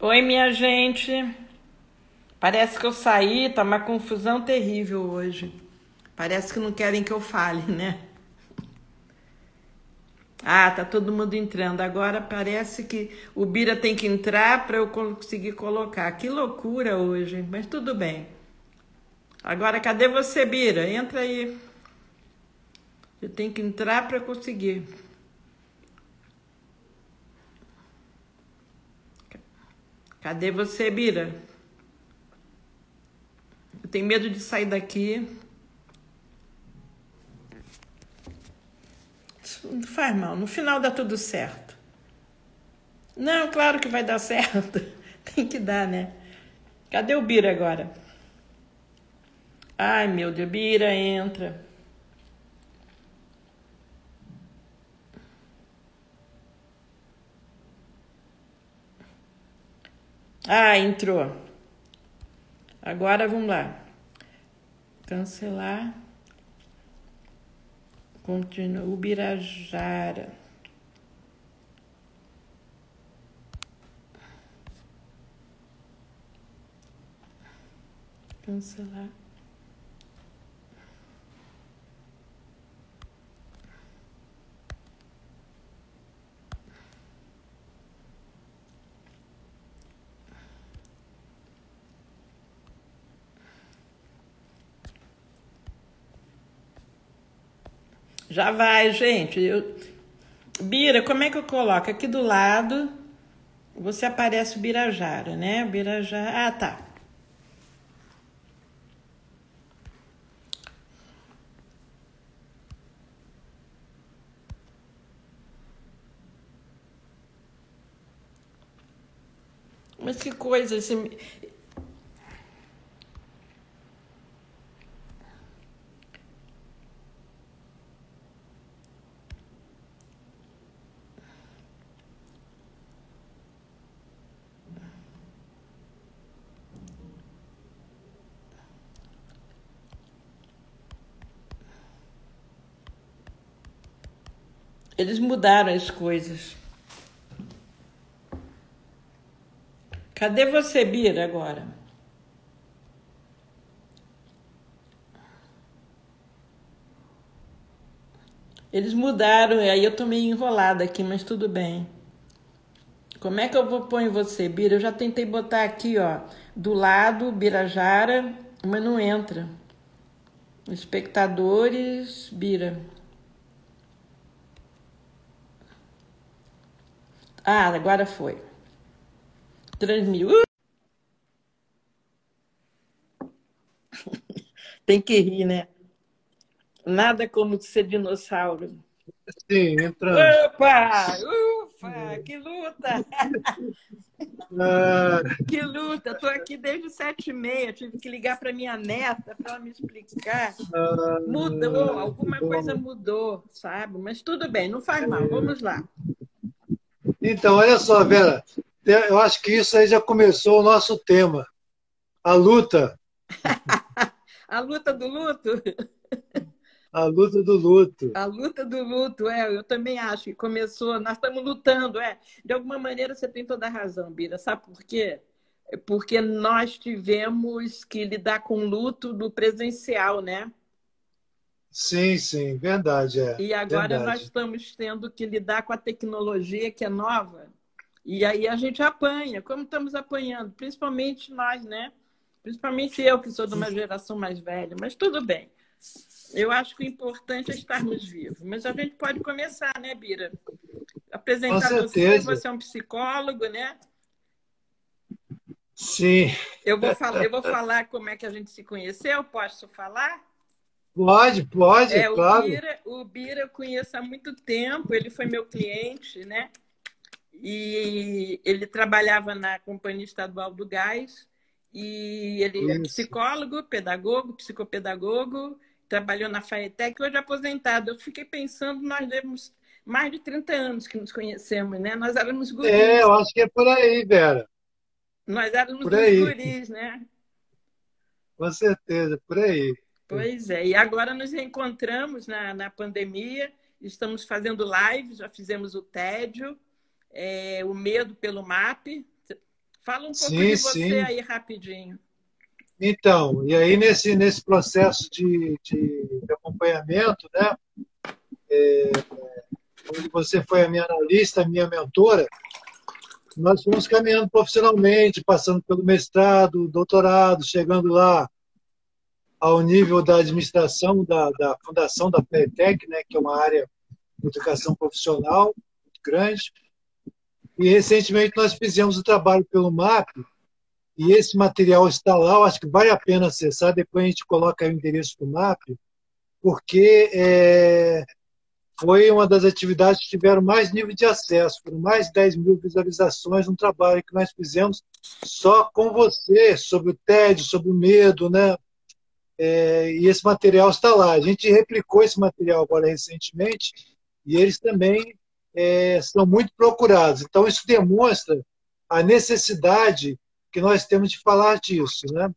Oi, minha gente. Parece que eu saí, tá uma confusão terrível hoje. Parece que não querem que eu fale, né? Ah, tá todo mundo entrando. Agora parece que o Bira tem que entrar para eu conseguir colocar. Que loucura hoje, mas tudo bem. Agora, cadê você, Bira? Entra aí. Eu tenho que entrar para conseguir. Cadê você, Bira? Eu tenho medo de sair daqui. Não faz mal, no final dá tudo certo. Não, claro que vai dar certo. Tem que dar, né? Cadê o Bira agora? Ai, meu Deus, Bira, entra. Ah, entrou. Agora vamos lá. Cancelar. Continua. Ubirajara. Cancelar. Já vai, gente. Eu... Bira, como é que eu coloco? Aqui do lado, você aparece o Birajara, né? Birajara. Ah, tá. Mas que coisa, assim, Eles mudaram as coisas. Cadê você, Bira, agora? Eles mudaram, e aí eu tô meio enrolada aqui, mas tudo bem. Como é que eu vou pôr em você, Bira? Eu já tentei botar aqui, ó, do lado, Birajara, mas não entra. Espectadores, Bira. Ah, agora foi. Transmitiu. Uh! Tem que rir, né? Nada como ser dinossauro. Sim, entrando. Opa! Ufa! Que luta! Ah. Que luta! Estou aqui desde sete e meia. Tive que ligar para minha neta para ela me explicar. Ah, mudou, alguma coisa mudou, sabe? Mas tudo bem, não faz mal. Vamos lá. Então, olha só, Vera, eu acho que isso aí já começou o nosso tema. A luta. a luta do luto? A luta do luto. A luta do luto, é, eu também acho que começou, nós estamos lutando, é. De alguma maneira você tem toda a razão, Bira. Sabe por quê? Porque nós tivemos que lidar com luto no presencial, né? Sim, sim, verdade. É, e agora verdade. nós estamos tendo que lidar com a tecnologia que é nova. E aí a gente apanha, como estamos apanhando, principalmente nós, né? Principalmente eu, que sou de uma geração mais velha, mas tudo bem. Eu acho que o importante é estarmos vivos. Mas a gente pode começar, né, Bira? Apresentar você, você é um psicólogo, né? Sim. Eu vou, falar, eu vou falar como é que a gente se conheceu, posso falar? Pode, pode, é, claro. O Bira, o Bira eu conheço há muito tempo, ele foi meu cliente, né? E ele trabalhava na Companhia Estadual do Gás, e ele é Isso. é psicólogo, pedagogo, psicopedagogo, trabalhou na FAETEC, hoje é aposentado. Eu fiquei pensando, nós temos mais de 30 anos que nos conhecemos, né? Nós éramos guris. É, eu acho que é por aí, Vera. Nós éramos por aí. guris, né? Com certeza, por aí. Pois é, e agora nos reencontramos na, na pandemia, estamos fazendo lives, já fizemos o tédio, é, o medo pelo MAP. Fala um pouco sim, de você sim. aí rapidinho. Então, e aí nesse, nesse processo de, de, de acompanhamento, né? É, onde você foi a minha analista, a minha mentora, nós fomos caminhando profissionalmente, passando pelo mestrado, doutorado, chegando lá ao nível da administração da, da fundação da PETEC, né, que é uma área de educação profissional muito grande. E recentemente nós fizemos o trabalho pelo MAP, e esse material está lá, eu acho que vale a pena acessar, depois a gente coloca o endereço do MAP, porque é, foi uma das atividades que tiveram mais nível de acesso, foram mais de 10 mil visualizações no trabalho que nós fizemos só com você, sobre o TED, sobre o medo, né? É, e esse material está lá. A gente replicou esse material agora recentemente e eles também é, são muito procurados. Então, isso demonstra a necessidade que nós temos de falar disso. Né?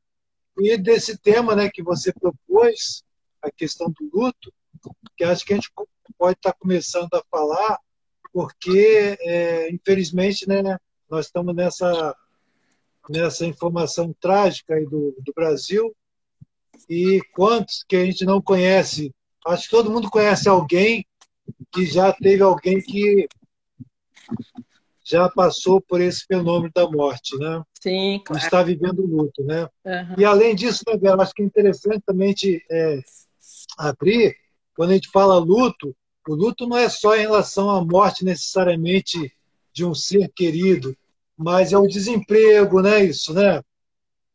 E desse tema né, que você propôs, a questão do luto, que acho que a gente pode estar começando a falar, porque, é, infelizmente, né, nós estamos nessa, nessa informação trágica do, do Brasil, e quantos que a gente não conhece? Acho que todo mundo conhece alguém que já teve alguém que já passou por esse fenômeno da morte, né? Sim, claro. Está vivendo luto, né? Uhum. E além disso, né, Vera, acho que é interessante também te é, abrir, quando a gente fala luto, o luto não é só em relação à morte necessariamente de um ser querido, mas é o desemprego, né? Isso, né?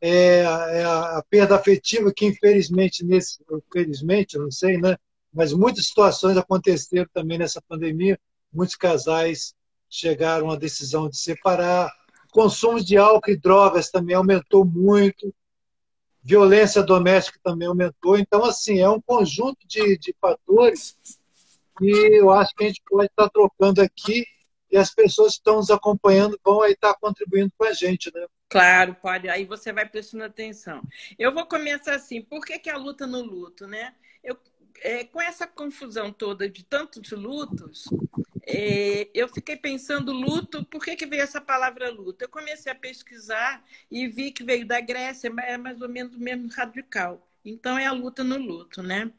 É, é a, a, perda afetiva que infelizmente nesse infelizmente não sei né? Mas muitas situações aconteceram também nessa pandemia. Muitos casais chegaram à decisão de separar. O consumo de álcool e drogas também aumentou muito. Violência doméstica também aumentou. Então assim é um conjunto de, de fatores que eu acho que a gente pode estar trocando aqui. E as pessoas que estão nos acompanhando vão aí estar contribuindo com a gente, né? Claro, pode. Aí você vai prestando atenção. Eu vou começar assim. Por que, que a luta no luto, né? Eu, é, com essa confusão toda de tantos lutos, é, eu fiquei pensando luto, por que, que veio essa palavra luto? Eu comecei a pesquisar e vi que veio da Grécia, é mais ou menos o mesmo radical. Então, é a luta no luto, né?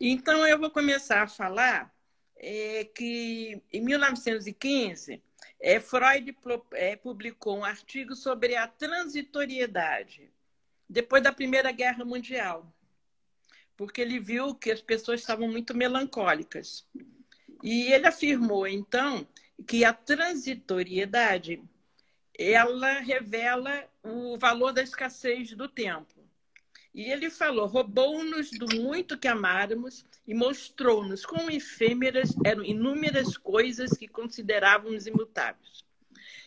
Então, eu vou começar a falar é, que em 1915 é, Freud é, publicou um artigo sobre a transitoriedade depois da Primeira Guerra Mundial, porque ele viu que as pessoas estavam muito melancólicas. E ele afirmou, então, que a transitoriedade ela revela o valor da escassez do tempo. E ele falou: roubou-nos do muito que amáramos e mostrou-nos quão efêmeras eram inúmeras coisas que considerávamos imutáveis.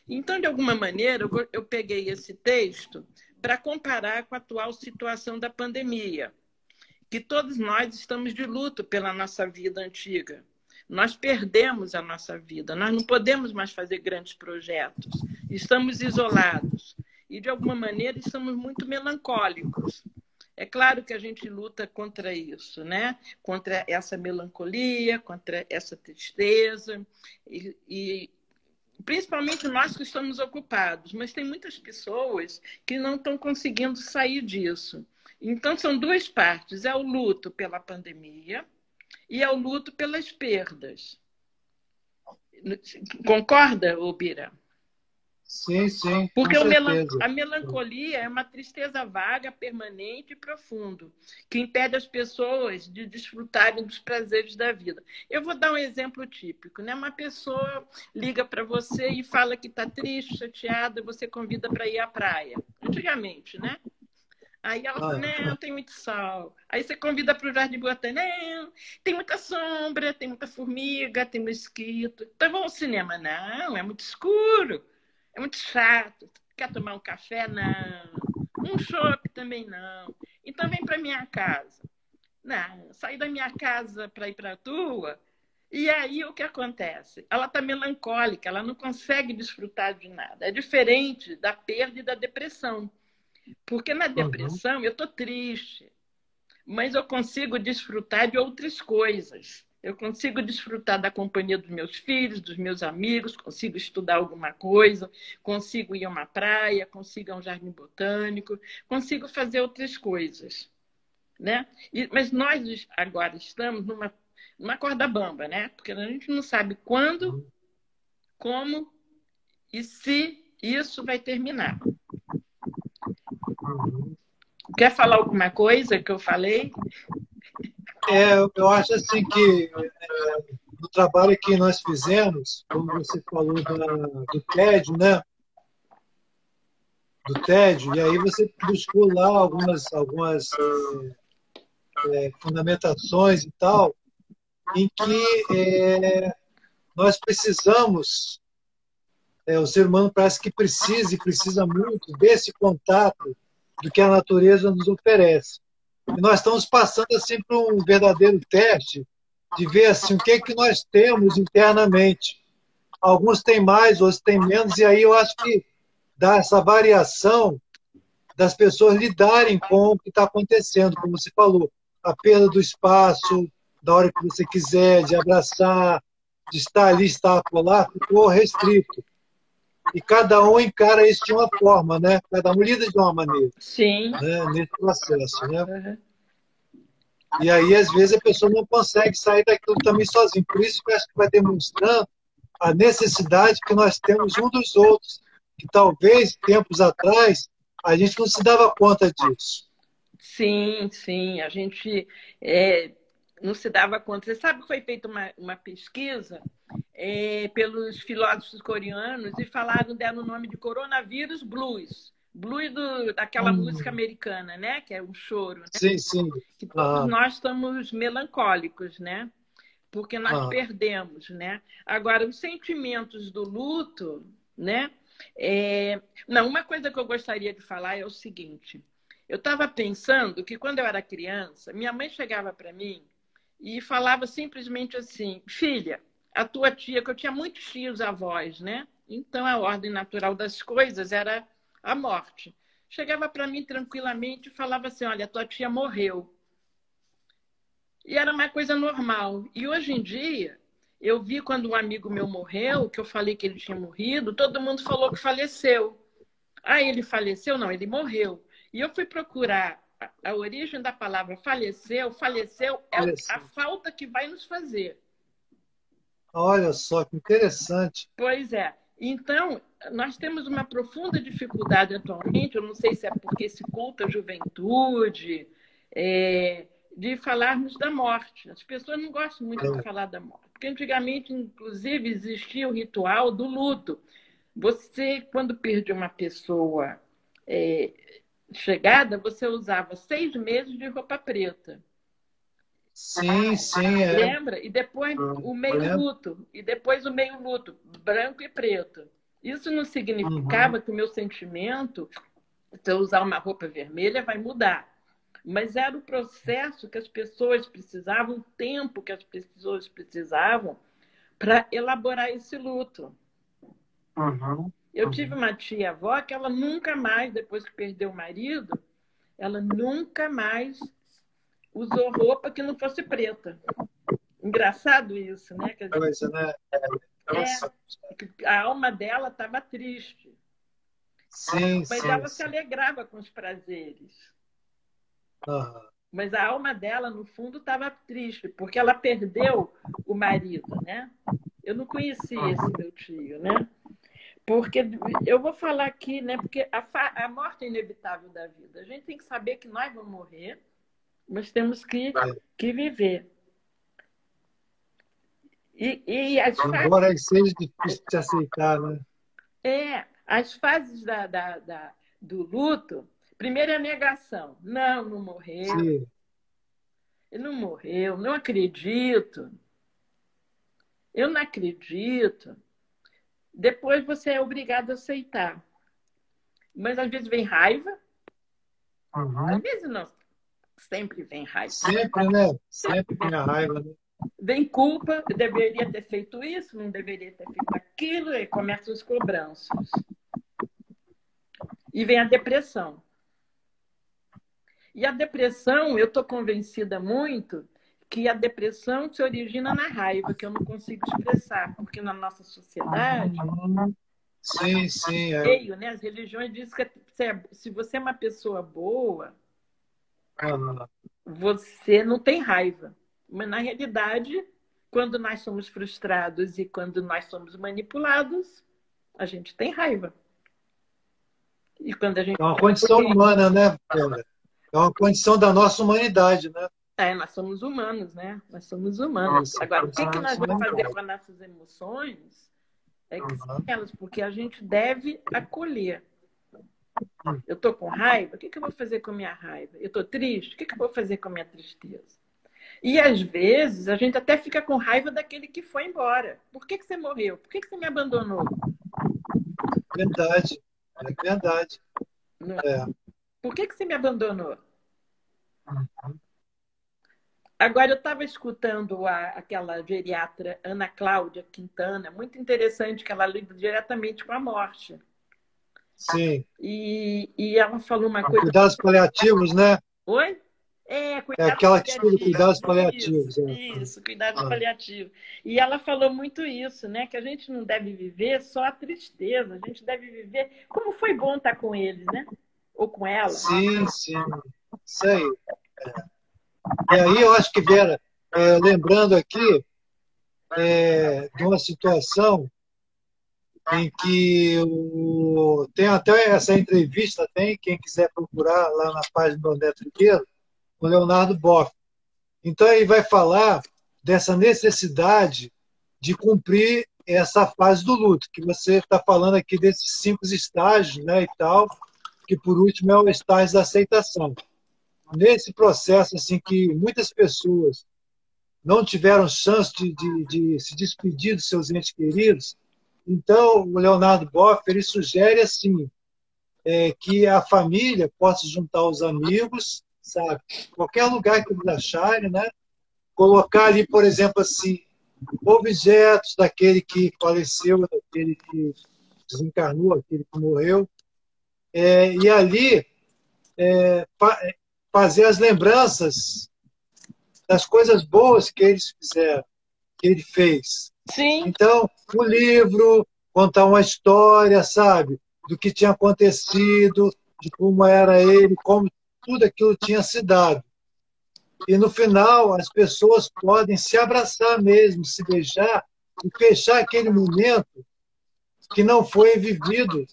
Então, de alguma maneira, eu peguei esse texto para comparar com a atual situação da pandemia, que todos nós estamos de luto pela nossa vida antiga. Nós perdemos a nossa vida, nós não podemos mais fazer grandes projetos, estamos isolados e, de alguma maneira, estamos muito melancólicos. É claro que a gente luta contra isso, né? Contra essa melancolia, contra essa tristeza e, e principalmente nós que estamos ocupados, mas tem muitas pessoas que não estão conseguindo sair disso. Então são duas partes: é o luto pela pandemia e é o luto pelas perdas. Concorda, Obira? Sim, sim. Porque melan a melancolia é uma tristeza vaga, permanente e profundo, que impede as pessoas de desfrutarem dos prazeres da vida. Eu vou dar um exemplo típico, né? Uma pessoa liga para você e fala que está triste, chateada, você convida para ir à praia. Antigamente, né? Aí ela fala, não, tem muito sol. Aí você convida para o Jardim Botânico, não, tem muita sombra, tem muita formiga, tem mosquito. Então vamos ao cinema. Não, é muito escuro. É muito chato. Quer tomar um café? Não. Um chopp também não. Então vem para minha casa. Não, sair da minha casa para ir para a tua. E aí o que acontece? Ela está melancólica, ela não consegue desfrutar de nada. É diferente da perda e da depressão. Porque na depressão uhum. eu estou triste, mas eu consigo desfrutar de outras coisas. Eu consigo desfrutar da companhia dos meus filhos, dos meus amigos, consigo estudar alguma coisa, consigo ir a uma praia, consigo ir a um jardim botânico, consigo fazer outras coisas. Né? E, mas nós agora estamos numa, numa corda bamba, né? Porque a gente não sabe quando, como e se isso vai terminar. Quer falar alguma coisa que eu falei? É, eu acho assim que é, no trabalho que nós fizemos, como você falou da, do TED, né? Do TED, e aí você buscou lá algumas, algumas é, é, fundamentações e tal, em que é, nós precisamos, é, o ser humano parece que precisa e precisa muito desse contato do que a natureza nos oferece. E nós estamos passando assim por um verdadeiro teste de ver assim o que é que nós temos internamente. Alguns têm mais, outros têm menos, e aí eu acho que dá essa variação das pessoas lidarem com o que está acontecendo, como você falou, a perda do espaço, da hora que você quiser, de abraçar, de estar ali, estar lá, ficou restrito. E cada um encara isso de uma forma, né? Cada um lida de uma maneira. Sim. Né? Nesse processo, né? Uhum. E aí, às vezes, a pessoa não consegue sair daquilo também sozinho. Por isso que eu acho que vai demonstrando a necessidade que nós temos um dos outros, que talvez, tempos atrás, a gente não se dava conta disso. Sim, sim. A gente é, não se dava conta. Você sabe que foi feita uma, uma pesquisa é, pelos filósofos coreanos e falaram, deram o nome de coronavírus blues. Blues do, daquela hum. música americana, né? Que é um choro. Né? Sim, sim. Que todos ah. nós estamos melancólicos, né? Porque nós ah. perdemos, né? Agora, os sentimentos do luto, né? É... Não, uma coisa que eu gostaria de falar é o seguinte. Eu estava pensando que quando eu era criança, minha mãe chegava para mim e falava simplesmente assim: Filha, a tua tia, que eu tinha muitos tios avós, né? Então a ordem natural das coisas era a morte. Chegava para mim tranquilamente e falava assim: Olha, tua tia morreu. E era uma coisa normal. E hoje em dia, eu vi quando um amigo meu morreu, que eu falei que ele tinha morrido, todo mundo falou que faleceu. Ah, ele faleceu? Não, ele morreu. E eu fui procurar a origem da palavra faleceu, faleceu é faleceu. a falta que vai nos fazer. Olha só que interessante. Pois é. Então, nós temos uma profunda dificuldade atualmente, eu não sei se é porque se culta a juventude, é, de falarmos da morte. As pessoas não gostam muito é. de falar da morte, porque antigamente, inclusive, existia o ritual do luto. Você, quando perde uma pessoa é, chegada, você usava seis meses de roupa preta. Sim, sim. É. Lembra? E depois o meio luto. E depois o meio luto, branco e preto. Isso não significava uhum. que o meu sentimento, se eu usar uma roupa vermelha, vai mudar. Mas era o processo que as pessoas precisavam, o tempo que as pessoas precisavam para elaborar esse luto. Uhum. Eu tive uma tia-avó que ela nunca mais, depois que perdeu o marido, ela nunca mais usou roupa que não fosse preta. Engraçado isso, né? Quer dizer, né? É, a alma dela estava triste. Sim, mas sim, ela sim. se alegrava com os prazeres. Uhum. Mas a alma dela, no fundo, estava triste, porque ela perdeu o marido, né? Eu não conhecia esse meu tio, né? Porque eu vou falar aqui, né? Porque a, a morte é inevitável da vida. A gente tem que saber que nós vamos morrer, mas temos que, que viver. E, e as Embora fases... seja difícil de aceitar, né? É, as fases da, da, da, do luto, primeiro é a negação. Não, não morreu. Sim. Ele não morreu, não acredito. Eu não acredito. Depois você é obrigado a aceitar. Mas às vezes vem raiva. Uhum. Às vezes não. Sempre vem raiva. Sempre, né? Sempre vem a raiva. Né? Vem culpa, eu deveria ter feito isso, não deveria ter feito aquilo, e começam as cobranças. E vem a depressão. E a depressão, eu estou convencida muito que a depressão se origina na raiva, que eu não consigo expressar, porque na nossa sociedade. Sim, sim. É. Meio, né? As religiões dizem que se você é uma pessoa boa, você não tem raiva. Mas na realidade, quando nós somos frustrados e quando nós somos manipulados, a gente tem raiva. E quando a gente é uma condição humana, né, Pedro? É uma condição da nossa humanidade, né? É, nós somos humanos, né? Nós somos humanos. Nossa, Agora, o que, que nós vamos fazer com as nossas emoções é que uhum. elas, porque a gente deve acolher. Hum. Eu estou com raiva, o que, que eu vou fazer com a minha raiva? Eu estou triste, o que, que eu vou fazer com a minha tristeza? E às vezes a gente até fica com raiva daquele que foi embora. Por que, que você morreu? Por que, que você me abandonou? Verdade, é verdade. É. Por que, que você me abandonou? Agora, eu estava escutando a, aquela geriatra Ana Cláudia Quintana, muito interessante, que ela lida diretamente com a morte. Sim. E, e ela falou uma coisa. Cuidados paliativos, né? Oi? É, cuidados é aquela que estuda cuidados paliativos. Isso, é. isso cuidados ah. paliativos. E ela falou muito isso, né? Que a gente não deve viver só a tristeza, a gente deve viver como foi bom estar com eles, né? Ou com ela. Sim, sim. Isso aí. É. E aí eu acho que, Vera, é, lembrando aqui é, de uma situação em que o, tem até essa entrevista, tem, quem quiser procurar lá na página do André Trigueiro, o Leonardo Boff. Então, ele vai falar dessa necessidade de cumprir essa fase do luto, que você está falando aqui desses cinco estágios né, e tal, que por último é o estágio da aceitação. Nesse processo, assim, que muitas pessoas não tiveram chance de, de, de se despedir dos seus entes queridos, então o Leonardo Boff ele sugere assim é, que a família possa juntar os amigos sabe? Qualquer lugar que eles acharem, né? Colocar ali, por exemplo, assim, objetos daquele que faleceu, daquele que desencarnou, aquele que morreu, é, e ali é, fazer as lembranças das coisas boas que eles fizeram, que ele fez. Sim. Então, o livro, contar uma história, sabe? Do que tinha acontecido, de como era ele, como tudo aquilo tinha se dado. E no final, as pessoas podem se abraçar mesmo, se beijar e fechar aquele momento que não foi vivido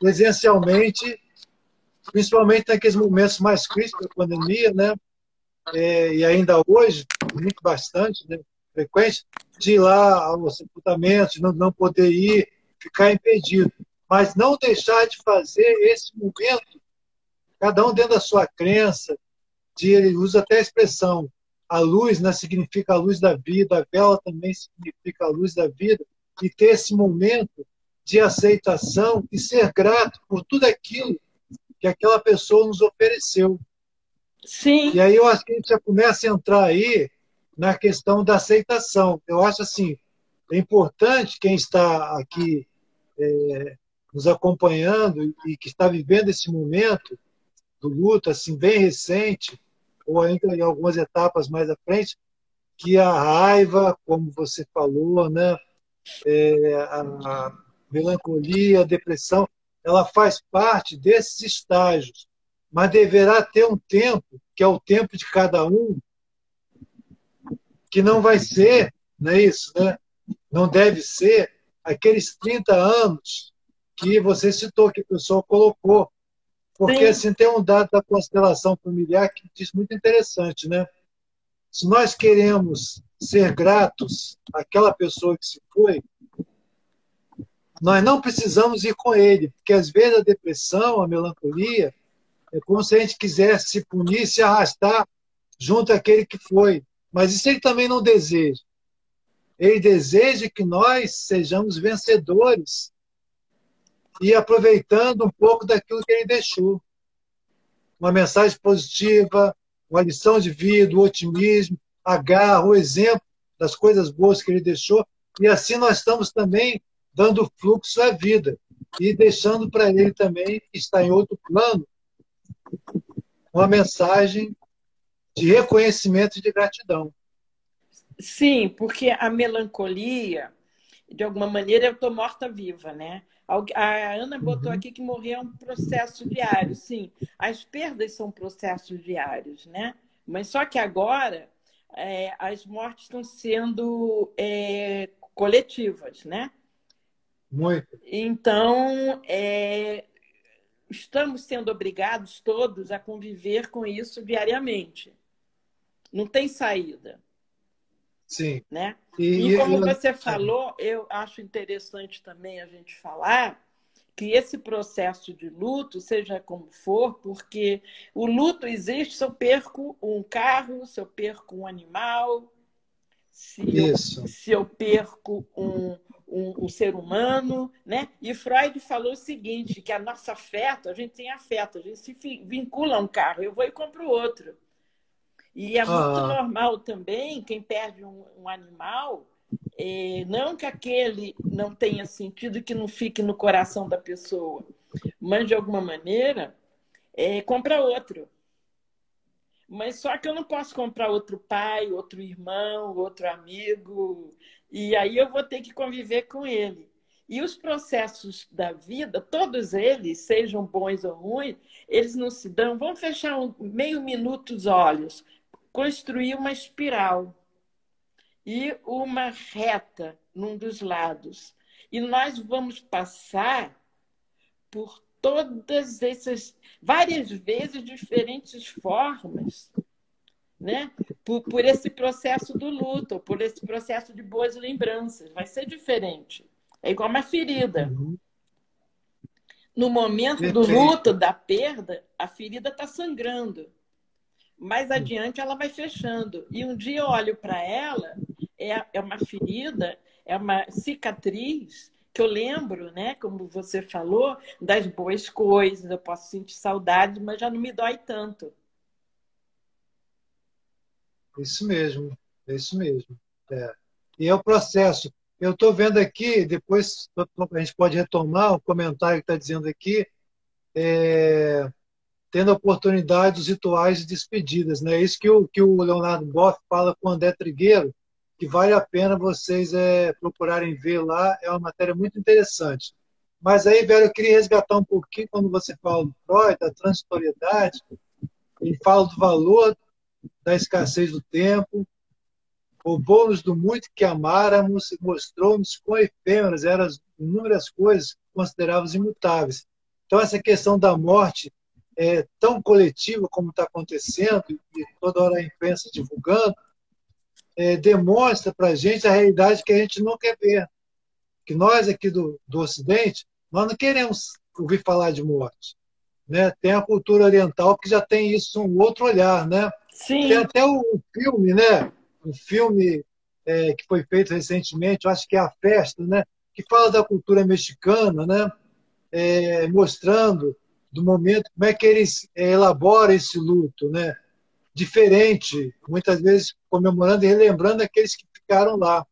presencialmente, principalmente naqueles momentos mais críticos da pandemia, né? É, e ainda hoje, muito bastante, né? frequente, de ir lá aos sepultamentos, não, não poder ir, ficar impedido. Mas não deixar de fazer esse momento cada um dentro da sua crença, de, ele usa até a expressão, a luz né, significa a luz da vida, a vela também significa a luz da vida, e ter esse momento de aceitação e ser grato por tudo aquilo que aquela pessoa nos ofereceu. Sim. E aí eu acho que a gente já começa a entrar aí na questão da aceitação. Eu acho assim, é importante quem está aqui é, nos acompanhando e que está vivendo esse momento, do luto, assim, bem recente, ou ainda em algumas etapas mais à frente, que a raiva, como você falou, né, é, a melancolia, a depressão, ela faz parte desses estágios, mas deverá ter um tempo, que é o tempo de cada um, que não vai ser, não é isso, né? Não deve ser aqueles 30 anos que você citou, que o pessoal colocou, porque, Sim. assim, tem um dado da constelação familiar que diz muito interessante, né? Se nós queremos ser gratos àquela pessoa que se foi, nós não precisamos ir com ele, porque às vezes a depressão, a melancolia, é como se a gente quisesse se punir, se arrastar junto àquele que foi. Mas isso ele também não deseja. Ele deseja que nós sejamos vencedores e aproveitando um pouco daquilo que ele deixou. Uma mensagem positiva, uma lição de vida, o otimismo, a garra, o exemplo das coisas boas que ele deixou. E assim nós estamos também dando fluxo à vida e deixando para ele também, que está em outro plano, uma mensagem de reconhecimento e de gratidão. Sim, porque a melancolia, de alguma maneira, eu estou morta-viva, né? A Ana botou uhum. aqui que morrer é um processo diário. Sim, as perdas são processos diários, né? Mas só que agora é, as mortes estão sendo é, coletivas, né? Muito. Então, é, estamos sendo obrigados todos a conviver com isso diariamente. Não tem saída. Sim. Né? E, e como você falou, eu acho interessante também a gente falar que esse processo de luto, seja como for, porque o luto existe se eu perco um carro, se eu perco um animal, se, eu, se eu, perco um, um, um, ser humano, né? E Freud falou o seguinte, que a nossa afeto, a gente tem afeto, a gente se vincula a um carro, eu vou e compro outro. E é muito ah. normal também, quem perde um, um animal, é, não que aquele não tenha sentido que não fique no coração da pessoa, mas de alguma maneira, é, compra outro. Mas só que eu não posso comprar outro pai, outro irmão, outro amigo, e aí eu vou ter que conviver com ele. E os processos da vida, todos eles, sejam bons ou ruins, eles não se dão. Vamos fechar um meio minuto os olhos construir uma espiral e uma reta num dos lados. E nós vamos passar por todas essas, várias vezes, diferentes formas, né? Por, por esse processo do luto, por esse processo de boas lembranças. Vai ser diferente. É igual uma ferida. Uhum. No momento do luto, da perda, a ferida está sangrando mais hum. adiante ela vai fechando. E um dia eu olho para ela, é, é uma ferida, é uma cicatriz que eu lembro, né, como você falou, das boas coisas, eu posso sentir saudade, mas já não me dói tanto. Isso mesmo, é isso mesmo. É. E é o processo. Eu estou vendo aqui, depois a gente pode retomar o comentário que está dizendo aqui, é, tendo a oportunidade dos rituais de despedidas. Né? Isso que o, que o Leonardo Boff fala com o André Trigueiro, que vale a pena vocês é, procurarem ver lá, é uma matéria muito interessante. Mas aí, velho, eu queria resgatar um pouquinho quando você fala do Freud, da transitoriedade, ele fala do valor da escassez do tempo, o bônus do muito que amáramos mostrou-nos quão efêmeras eram as inúmeras coisas que considerávamos imutáveis. Então, essa questão da morte é, tão coletiva como está acontecendo, e toda hora a imprensa divulgando, é, demonstra para a gente a realidade que a gente não quer ver. Que nós aqui do, do Ocidente, nós não queremos ouvir falar de morte. Né? Tem a cultura oriental que já tem isso, um outro olhar. Né? Sim. Tem até um filme, né? um filme é, que foi feito recentemente, eu acho que é A Festa, né? que fala da cultura mexicana, né? É, mostrando do momento, como é que eles eh, elaboram esse luto, né? Diferente, muitas vezes comemorando e relembrando aqueles que ficaram lá,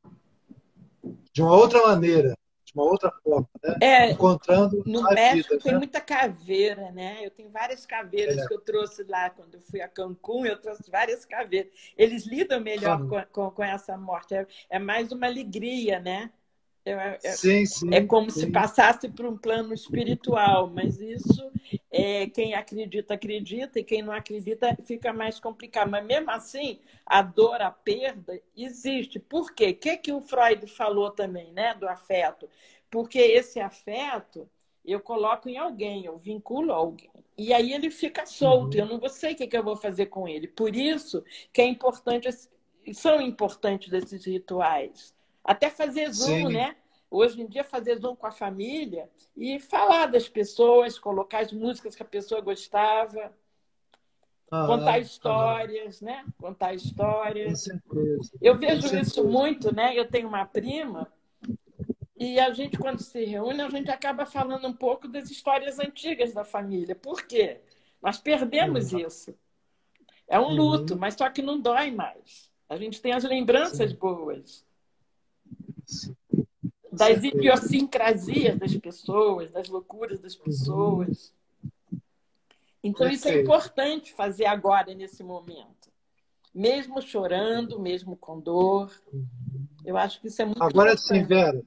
de uma outra maneira, de uma outra forma, né? É, Encontrando no México vida, tem né? muita caveira, né? Eu tenho várias caveiras é. que eu trouxe lá quando eu fui a Cancún, eu trouxe várias caveiras. Eles lidam melhor com, com, com, essa morte, é, é mais uma alegria, né? É, é, sim, sim, é como sim. se passasse por um plano espiritual, mas isso é, quem acredita, acredita, e quem não acredita fica mais complicado. Mas mesmo assim, a dor, a perda existe. Por quê? O que, que o Freud falou também, né, do afeto? Porque esse afeto eu coloco em alguém, eu vinculo a alguém. E aí ele fica solto, uhum. eu não sei o que, que eu vou fazer com ele. Por isso que é importante, são importantes esses rituais até fazer Zoom, Sim. né? Hoje em dia, fazer Zoom com a família e falar das pessoas, colocar as músicas que a pessoa gostava, ah, contar histórias, ah. né? Contar histórias. Eu vejo isso muito, né? Eu tenho uma prima e a gente, quando se reúne, a gente acaba falando um pouco das histórias antigas da família. Por quê? Nós perdemos uhum. isso. É um luto, uhum. mas só que não dói mais. A gente tem as lembranças Sim. boas das idiosincrasias das pessoas, das loucuras das pessoas. Então, isso é importante fazer agora, nesse momento. mesmo chorando, mesmo com dor. Eu acho que isso é muito Agora sim, Vera,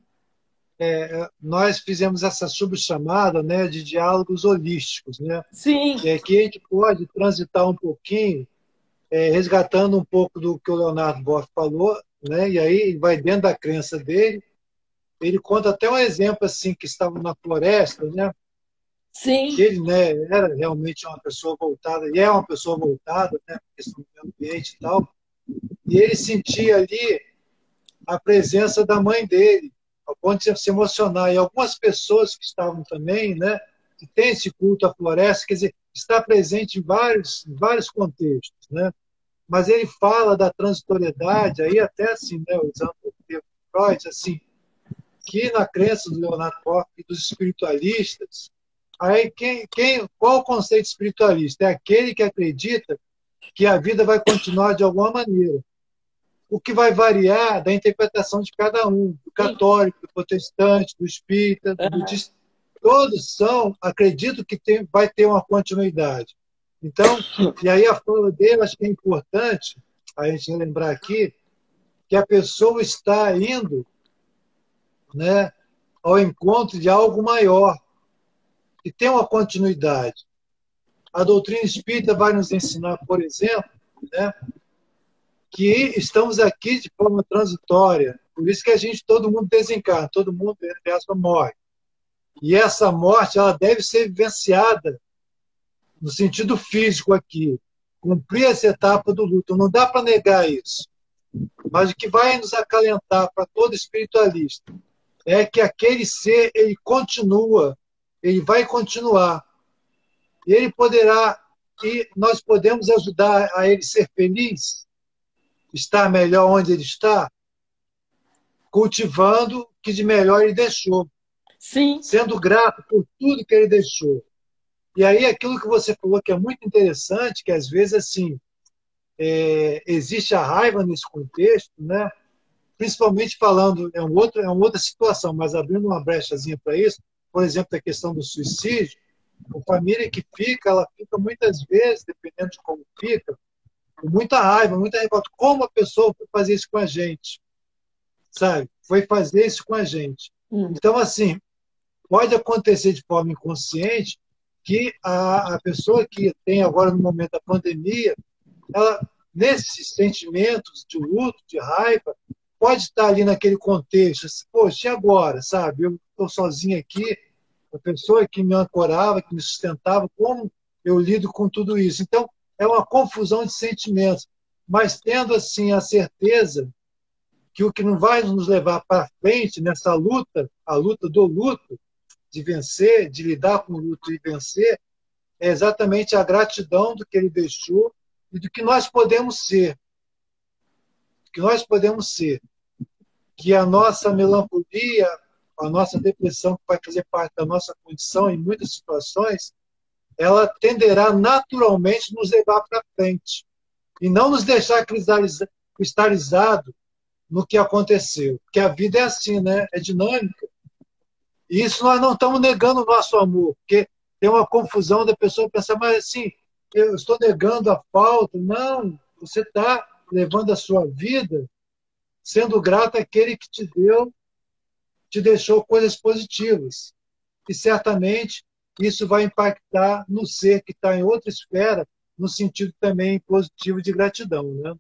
é, nós fizemos essa subchamada né, de diálogos holísticos. Né? Sim. É, que a gente pode transitar um pouquinho, é, resgatando um pouco do que o Leonardo Boff falou, né? e aí vai dentro da crença dele. Ele conta até um exemplo assim que estava na floresta, né? Sim. Ele né, era realmente uma pessoa voltada, e é uma pessoa voltada, né? Questão do ambiente e tal. E ele sentia ali a presença da mãe dele, ao ponto de se emocionar. E algumas pessoas que estavam também, né? Que tem esse culto à floresta, quer dizer, está presente em vários, em vários contextos, né? Mas ele fala da transitoriedade, aí até assim, né? Usando o termo Freud, assim, que na crença do Leonardo Boff e dos espiritualistas, Aí quem, quem, qual o conceito espiritualista? É aquele que acredita que a vida vai continuar de alguma maneira. O que vai variar da interpretação de cada um, do católico, do protestante, do espírita, do budista. Todos são, acredito que tem, vai ter uma continuidade. Então, e aí a fala dele, acho que é importante a gente lembrar aqui que a pessoa está indo né, ao encontro de algo maior, que tem uma continuidade. A doutrina espírita vai nos ensinar, por exemplo, né, que estamos aqui de forma transitória. Por isso que a gente, todo mundo desencarna, todo mundo, entre morre. E essa morte, ela deve ser vivenciada no sentido físico aqui. Cumprir essa etapa do luto. Não dá para negar isso. Mas o que vai nos acalentar para todo espiritualista é que aquele ser, ele continua ele vai continuar. E ele poderá, e nós podemos ajudar a ele ser feliz, estar melhor onde ele está, cultivando o que de melhor ele deixou. Sim. Sendo grato por tudo que ele deixou. E aí aquilo que você falou que é muito interessante, que às vezes assim é, existe a raiva nesse contexto, né? Principalmente falando é um outro é uma outra situação, mas abrindo uma brechazinha para isso, por exemplo, da questão do suicídio, a família que fica, ela fica muitas vezes, dependendo de como fica, com muita raiva, muita revolta. Como a pessoa foi fazer isso com a gente? Sabe? Foi fazer isso com a gente. Hum. Então, assim, pode acontecer de forma inconsciente que a, a pessoa que tem agora, no momento da pandemia, ela, nesses sentimentos de luto, de raiva, pode estar ali naquele contexto, assim, poxa, e agora, sabe? Eu estou sozinho aqui, a pessoa que me ancorava, que me sustentava, como eu lido com tudo isso? Então, é uma confusão de sentimentos, mas tendo assim a certeza que o que não vai nos levar para frente nessa luta, a luta do luto, de vencer, de lidar com o luto e vencer, é exatamente a gratidão do que ele deixou e do que nós podemos ser. Que nós podemos ser que a nossa melancolia, a nossa depressão, que vai fazer parte da nossa condição em muitas situações, ela tenderá naturalmente nos levar para frente e não nos deixar cristalizado no que aconteceu. Porque a vida é assim, né? É dinâmica. E isso nós não estamos negando o nosso amor, porque tem uma confusão da pessoa pensar, mas assim, eu estou negando a falta. Não, você está levando a sua vida sendo grato àquele que te deu, te deixou coisas positivas. E certamente isso vai impactar no ser que está em outra esfera, no sentido também positivo de gratidão, né?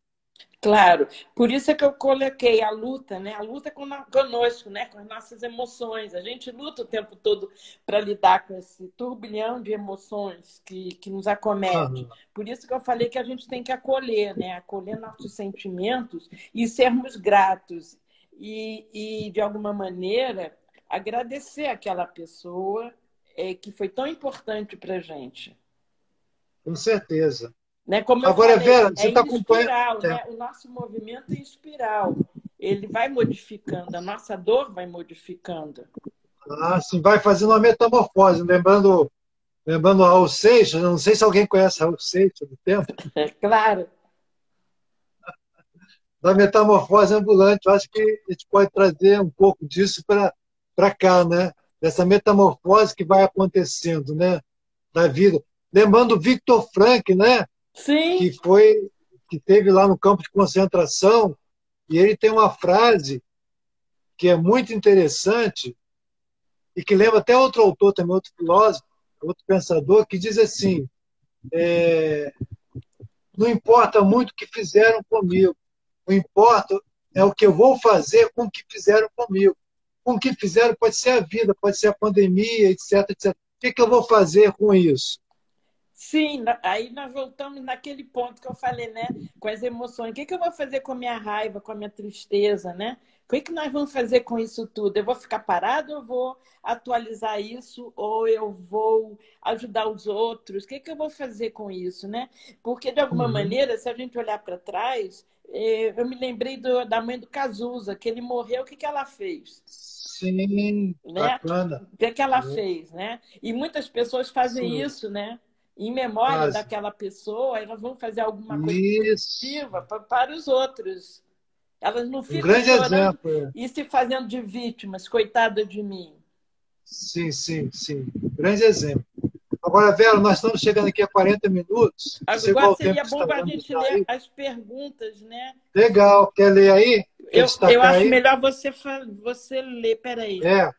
Claro, por isso é que eu coloquei a luta, né? A luta conosco, né? Com as nossas emoções. A gente luta o tempo todo para lidar com esse turbilhão de emoções que, que nos acomete. Por isso que eu falei que a gente tem que acolher, né? Acolher nossos sentimentos e sermos gratos. E, e de alguma maneira, agradecer aquela pessoa é, que foi tão importante para a gente. Com certeza. Né? Como Agora, falei, Vera, você está é acompanhando. Né? O nosso movimento é espiral. Ele vai modificando, a nossa dor vai modificando. Ah, sim, vai fazendo uma metamorfose. Lembrando, lembrando Raul Seixas, não sei se alguém conhece Raul Seixas do tempo. É claro. Da metamorfose ambulante, eu acho que a gente pode trazer um pouco disso para cá, né? Dessa metamorfose que vai acontecendo, né? Da vida. Lembrando Victor Frank, né? Sim. que foi que teve lá no campo de concentração, e ele tem uma frase que é muito interessante e que lembra até outro autor também, outro filósofo, outro pensador, que diz assim: é, não importa muito o que fizeram comigo, o importa é o que eu vou fazer com o que fizeram comigo. Com o que fizeram pode ser a vida, pode ser a pandemia, etc, etc. O que, que eu vou fazer com isso? Sim, aí nós voltamos naquele ponto que eu falei, né? Com as emoções. O que, que eu vou fazer com a minha raiva, com a minha tristeza, né? O que, que nós vamos fazer com isso tudo? Eu vou ficar parado ou eu vou atualizar isso? Ou eu vou ajudar os outros? O que, que eu vou fazer com isso, né? Porque, de alguma uhum. maneira, se a gente olhar para trás, eh, eu me lembrei do, da mãe do Cazuza, que ele morreu, o que, que ela fez? Sim, né? bacana. O que, que ela uhum. fez, né? E muitas pessoas fazem Sim. isso, né? Em memória Quase. daquela pessoa, elas vão fazer alguma coisa positiva para os outros. Elas não ficam um grande exemplo, é. e se fazendo de vítimas, coitada de mim. Sim, sim, sim. Grande exemplo. Agora, Vera, nós estamos chegando aqui a 40 minutos. Agora seria bom para a gente ler aí. as perguntas, né? Legal. Quer ler aí? Quer eu, eu acho aí? melhor você, você ler. Peraí. É.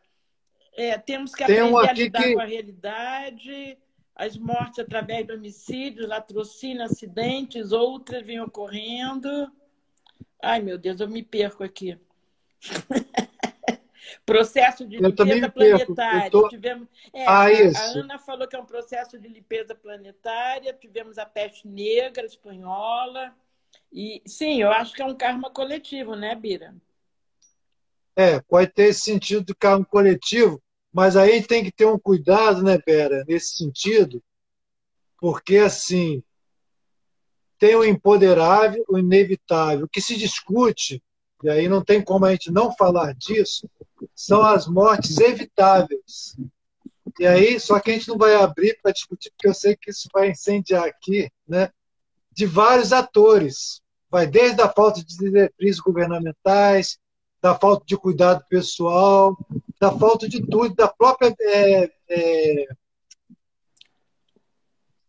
é temos que Tem aprender a lidar que... com a realidade as mortes através de homicídios, latrocínio, acidentes, outras vêm ocorrendo. Ai, meu Deus, eu me perco aqui. processo de limpeza planetária. Tô... Tivemos, é, ah, a, a, Ana falou que é um processo de limpeza planetária. Tivemos a peste negra espanhola. E sim, eu acho que é um karma coletivo, né, Bira? É, pode ter esse sentido de karma coletivo, mas aí tem que ter um cuidado, né, Pera, nesse sentido, porque assim tem o empoderável, o inevitável. O que se discute, e aí não tem como a gente não falar disso, são as mortes evitáveis. E aí, só que a gente não vai abrir para discutir, porque eu sei que isso vai incendiar aqui, né? De vários atores. Vai desde a falta de diretrizes governamentais, da falta de cuidado pessoal, da falta de tudo, da própria é, é,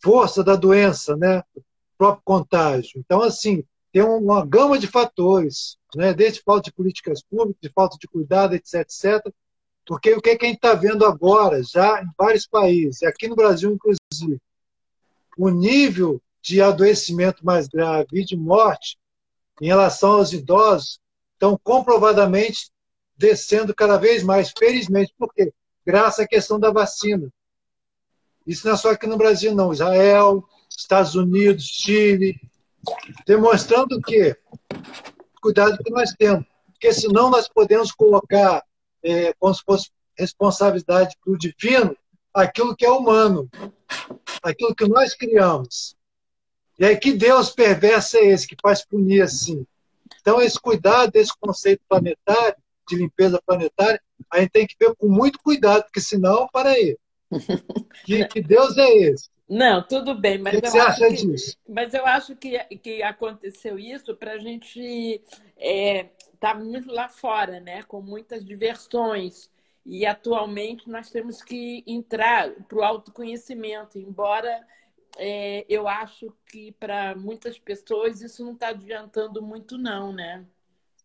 força da doença, né? O próprio contágio. Então, assim, tem uma gama de fatores, né? desde falta de políticas públicas, de falta de cuidado, etc, etc. Porque o que, é que a gente está vendo agora, já em vários países, aqui no Brasil, inclusive, o nível de adoecimento mais grave e de morte em relação aos idosos estão comprovadamente descendo cada vez mais, felizmente. Por quê? Graças à questão da vacina. Isso não é só aqui no Brasil, não. Israel, Estados Unidos, Chile, demonstrando que cuidado que nós temos, porque senão nós podemos colocar é, como se fosse responsabilidade para o divino aquilo que é humano, aquilo que nós criamos. E aí que Deus perverso é esse que faz punir assim? Então, esse cuidado desse conceito planetário, de limpeza planetária, a gente tem que ver com muito cuidado, porque senão, para aí. Que, que Deus é esse? Não, tudo bem, mas que, você acha que, disso? Mas eu acho que, que aconteceu isso para a gente estar é, tá muito lá fora, né? Com muitas diversões. E atualmente nós temos que entrar para o autoconhecimento, embora é, eu acho que para muitas pessoas isso não está adiantando muito, não, né?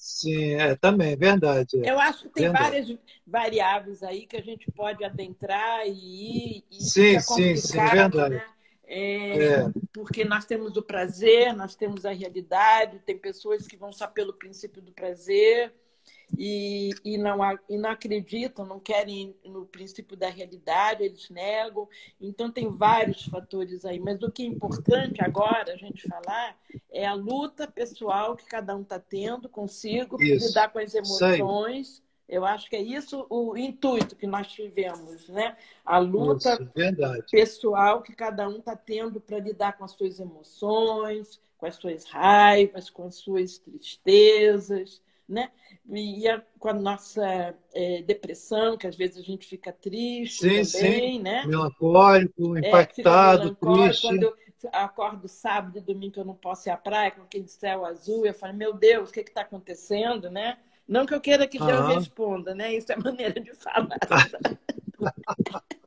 Sim, é também, verdade. É. Eu acho que tem verdade. várias variáveis aí que a gente pode adentrar e ir. E sim, sim, sim, verdade. Né? É, é. Porque nós temos o prazer, nós temos a realidade, tem pessoas que vão só pelo princípio do prazer, e, e, não, e não acreditam, não querem no princípio da realidade, eles negam. Então, tem vários fatores aí. Mas o que é importante agora a gente falar é a luta pessoal que cada um está tendo consigo, lidar com as emoções. Eu acho que é isso o intuito que nós tivemos, né? A luta pessoal que cada um está tendo para lidar com as suas emoções, com as suas raivas, com as suas tristezas né? E a, com a nossa é, depressão, que às vezes a gente fica triste sim, também, sim. né? Melancólico, é, impactado, é, melancólico. triste. Quando eu acordo sábado e domingo que eu não posso ir à praia com aquele céu azul, eu falo, meu Deus, o que está acontecendo, né? Não que eu queira que Deus responda, né? Isso é maneira de falar.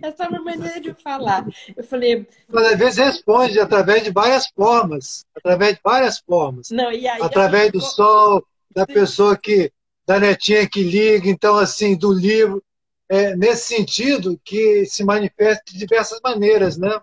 Essa é uma maneira de falar. Eu falei. Mas às vezes responde através de várias formas. através de várias formas. Não, aí, através do sol, da pessoa que. da netinha que liga, então, assim, do livro. É, nesse sentido que se manifesta de diversas maneiras, né?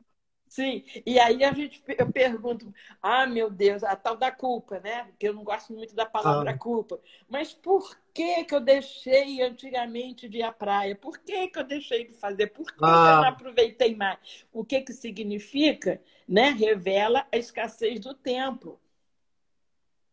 Sim, e aí a gente, eu pergunto, ah, meu Deus, a tal da culpa, né? Porque eu não gosto muito da palavra ah. culpa. Mas por que, que eu deixei antigamente de ir à praia? Por que, que eu deixei de fazer? Por que, ah. que eu não ah. aproveitei mais? O que, que significa? Né? Revela a escassez do tempo.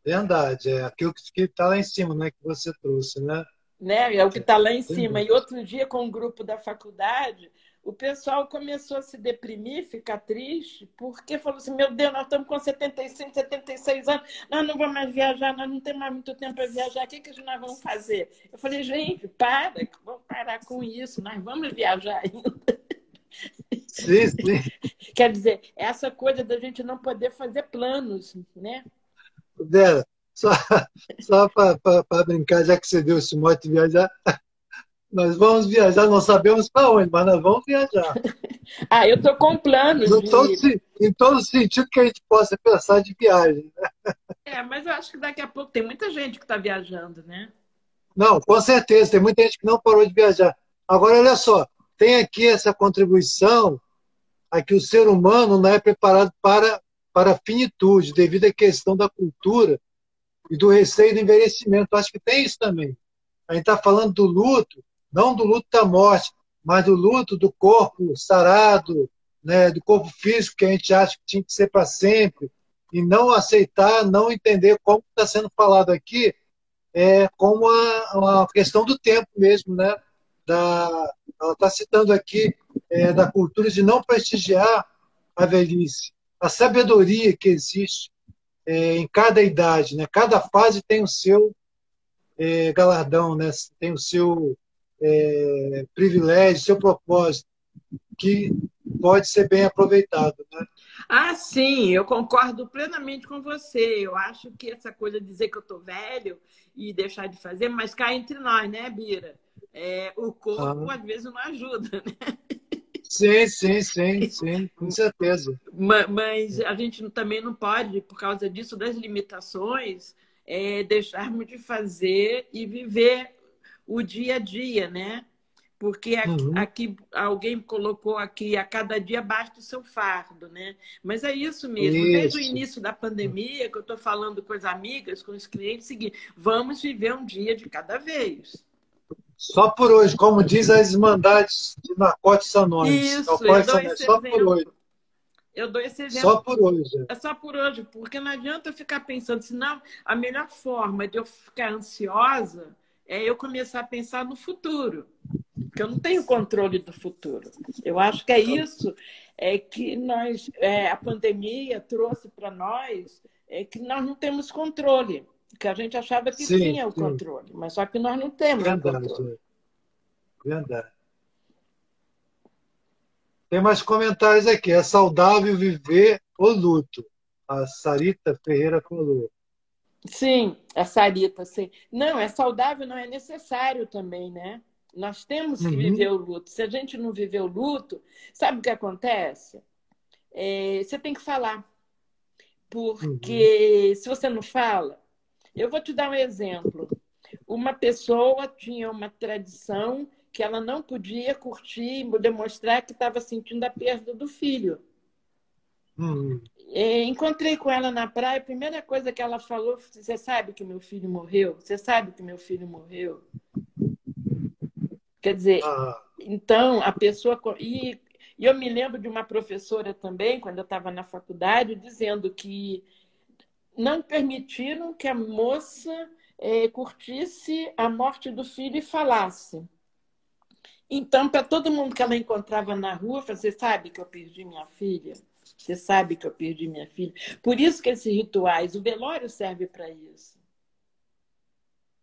Verdade, é aquilo que está lá em cima, né? Que você trouxe, né? né? É o que está lá em cima. E outro dia, com um grupo da faculdade, o pessoal começou a se deprimir, ficar triste, porque falou assim: meu Deus, nós estamos com 75, 76 anos, nós não vamos mais viajar, nós não temos mais muito tempo para viajar, o que, que nós vamos fazer? Eu falei: gente, para, vamos parar com isso, nós vamos viajar ainda. Sim, sim. Quer dizer, essa coisa da gente não poder fazer planos, né? Dela, só, só para brincar, já que você deu esse mote de viajar, nós vamos viajar, não sabemos para onde, mas nós vamos viajar. ah, eu estou com planos. De... Todo, em todo sentido que a gente possa pensar de viagem. Né? É, mas eu acho que daqui a pouco tem muita gente que está viajando, né? Não, com certeza, tem muita gente que não parou de viajar. Agora, olha só, tem aqui essa contribuição a que o ser humano não é preparado para, para a finitude, devido à questão da cultura e do receio do envelhecimento. Acho que tem isso também. A gente está falando do luto, não do luto da morte, mas do luto do corpo sarado, né, do corpo físico que a gente acha que tinha que ser para sempre, e não aceitar, não entender como está sendo falado aqui, é como a, a, questão do tempo mesmo, né? Da, ela está citando aqui é, da cultura de não prestigiar a velhice, a sabedoria que existe é, em cada idade, né? Cada fase tem o seu é, galardão, né? Tem o seu é, privilégio, seu propósito, que pode ser bem aproveitado. Né? Ah, sim, eu concordo plenamente com você. Eu acho que essa coisa de dizer que eu estou velho e deixar de fazer, mas cá entre nós, né, Bira? É, o corpo ah. às vezes não ajuda, né? Sim, sim, sim, sim, com certeza. Mas a gente também não pode, por causa disso, das limitações, é, deixarmos de fazer e viver o dia a dia, né? Porque aqui, uhum. aqui, alguém colocou aqui, a cada dia basta o seu fardo, né? Mas é isso mesmo. Isso. Desde o início da pandemia, que eu estou falando com as amigas, com os clientes, seguinte, vamos viver um dia de cada vez. Só por hoje, como diz as irmandades de narcóticos anônimos. Isso, eu dou esse só exemplo. por hoje. Eu dou esse exemplo. Só por hoje. É só por hoje, porque não adianta eu ficar pensando, senão a melhor forma de eu ficar ansiosa é eu começar a pensar no futuro, porque eu não tenho controle do futuro. Eu acho que é isso é que nós, é, a pandemia trouxe para nós, é que nós não temos controle, que a gente achava que sim, tinha o sim. controle, mas só que nós não temos Verdade. o controle. Verdade. Tem mais comentários aqui. É saudável viver o luto. A Sarita Ferreira falou. Sim, a Sarita, sim. Não, é saudável, não é necessário também, né? Nós temos que uhum. viver o luto. Se a gente não viver o luto, sabe o que acontece? É, você tem que falar. Porque uhum. se você não fala, eu vou te dar um exemplo. Uma pessoa tinha uma tradição que ela não podia curtir, demonstrar que estava sentindo a perda do filho. Uhum. Encontrei com ela na praia, a primeira coisa que ela falou foi: Você sabe que meu filho morreu? Você sabe que meu filho morreu? Quer dizer, ah. então a pessoa. E, e eu me lembro de uma professora também, quando eu estava na faculdade, dizendo que não permitiram que a moça é, curtisse a morte do filho e falasse. Então, para todo mundo que ela encontrava na rua, você sabe que eu perdi minha filha? Você sabe que eu perdi minha filha. Por isso que esses rituais, o velório serve para isso.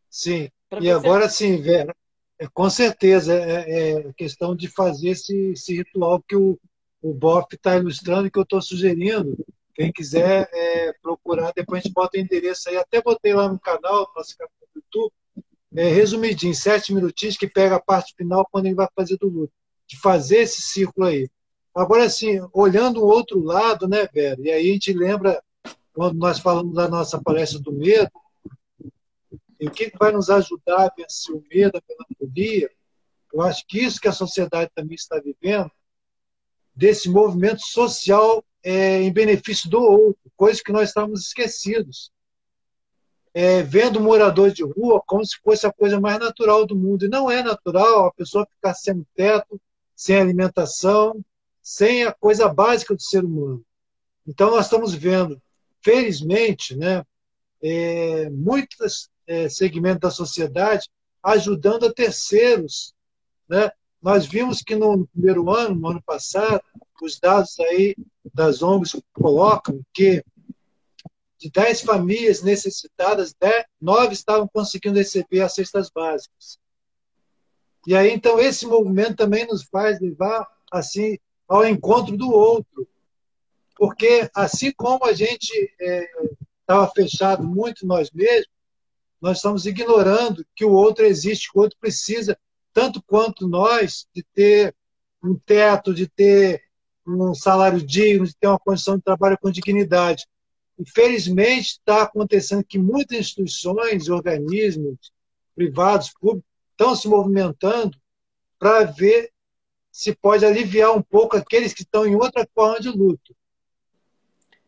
Sim. Pra e você... agora sim, Vera, é, com certeza é, é questão de fazer esse, esse ritual que o, o Boff está ilustrando, que eu estou sugerindo. Quem quiser é, procurar, depois a gente bota o endereço aí. Até botei lá no canal, nosso canal do YouTube, é, resumidinho, sete minutinhos, que pega a parte final quando ele vai fazer do luto. De fazer esse círculo aí. Agora, assim, olhando o outro lado, né, Vera? E aí a gente lembra quando nós falamos da nossa palestra do medo, e o que vai nos ajudar a vencer o medo, a melancolia, eu acho que isso que a sociedade também está vivendo, desse movimento social é, em benefício do outro, coisa que nós estávamos esquecidos. É, vendo moradores de rua como se fosse a coisa mais natural do mundo. E não é natural a pessoa ficar sem teto, sem alimentação, sem a coisa básica do ser humano. Então, nós estamos vendo, felizmente, né, é, muitos é, segmentos da sociedade ajudando a terceiros. Né? Nós vimos que no primeiro ano, no ano passado, os dados aí das ONGs colocam que de 10 famílias necessitadas, 10, 9 estavam conseguindo receber as cestas básicas. E aí, então, esse movimento também nos faz levar assim ao encontro do outro. Porque, assim como a gente estava é, fechado muito nós mesmos, nós estamos ignorando que o outro existe, que o outro precisa, tanto quanto nós, de ter um teto, de ter um salário digno, de ter uma condição de trabalho com dignidade. Infelizmente, está acontecendo que muitas instituições, organismos privados, públicos, estão se movimentando para ver se pode aliviar um pouco aqueles que estão em outra forma de luto.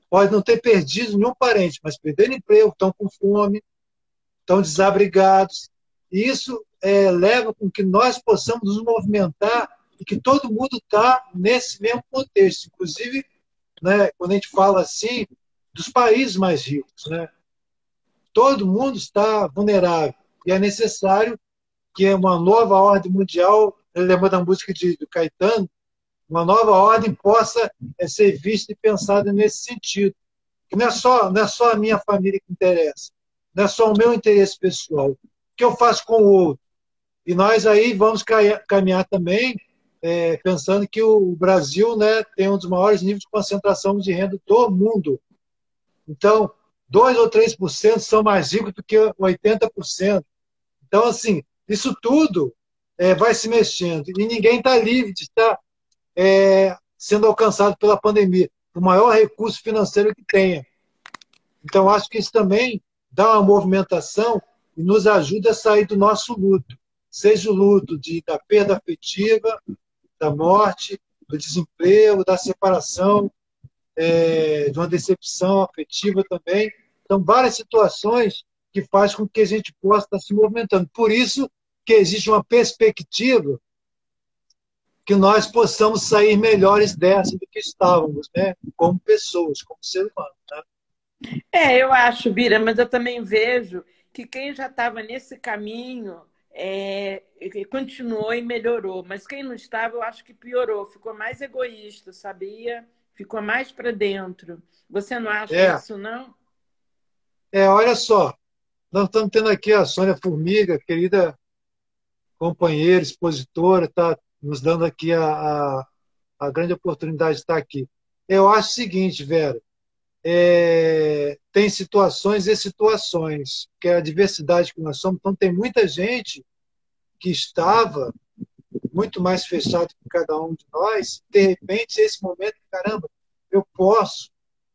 Pode não ter perdido nenhum parente, mas perderam emprego, estão com fome, estão desabrigados. E isso é, leva com que nós possamos nos movimentar e que todo mundo está nesse mesmo contexto. Inclusive, né, quando a gente fala assim, dos países mais ricos. Né? Todo mundo está vulnerável e é necessário que uma nova ordem mundial lembrando da música de, do Caetano, uma nova ordem possa é, ser vista e pensada nesse sentido. Que não é só não é só a minha família que interessa, não é só o meu interesse pessoal. O que eu faço com o outro? E nós aí vamos caminhar também é, pensando que o Brasil né, tem um dos maiores níveis de concentração de renda do mundo. Então, 2 ou 3% são mais ricos do que 80%. Então, assim, isso tudo é, vai se mexendo. E ninguém está livre de estar é, sendo alcançado pela pandemia. O maior recurso financeiro que tenha. Então, acho que isso também dá uma movimentação e nos ajuda a sair do nosso luto. Seja o luto de, da perda afetiva, da morte, do desemprego, da separação, é, de uma decepção afetiva também. Então, várias situações que faz com que a gente possa estar se movimentando. Por isso, que existe uma perspectiva que nós possamos sair melhores dessa do que estávamos, né? Como pessoas, como ser humano. Né? É, eu acho, Bira, mas eu também vejo que quem já estava nesse caminho é, continuou e melhorou, mas quem não estava, eu acho que piorou, ficou mais egoísta, sabia? Ficou mais para dentro. Você não acha é. isso, não? É, olha só, nós estamos tendo aqui a Sônia Formiga, querida companheira, expositora, está nos dando aqui a, a, a, grande oportunidade de estar aqui. Eu acho o seguinte, Vera, é, tem situações e situações, que é a diversidade que nós somos, então tem muita gente que estava muito mais fechado que cada um de nós, de repente, esse momento, caramba, eu posso,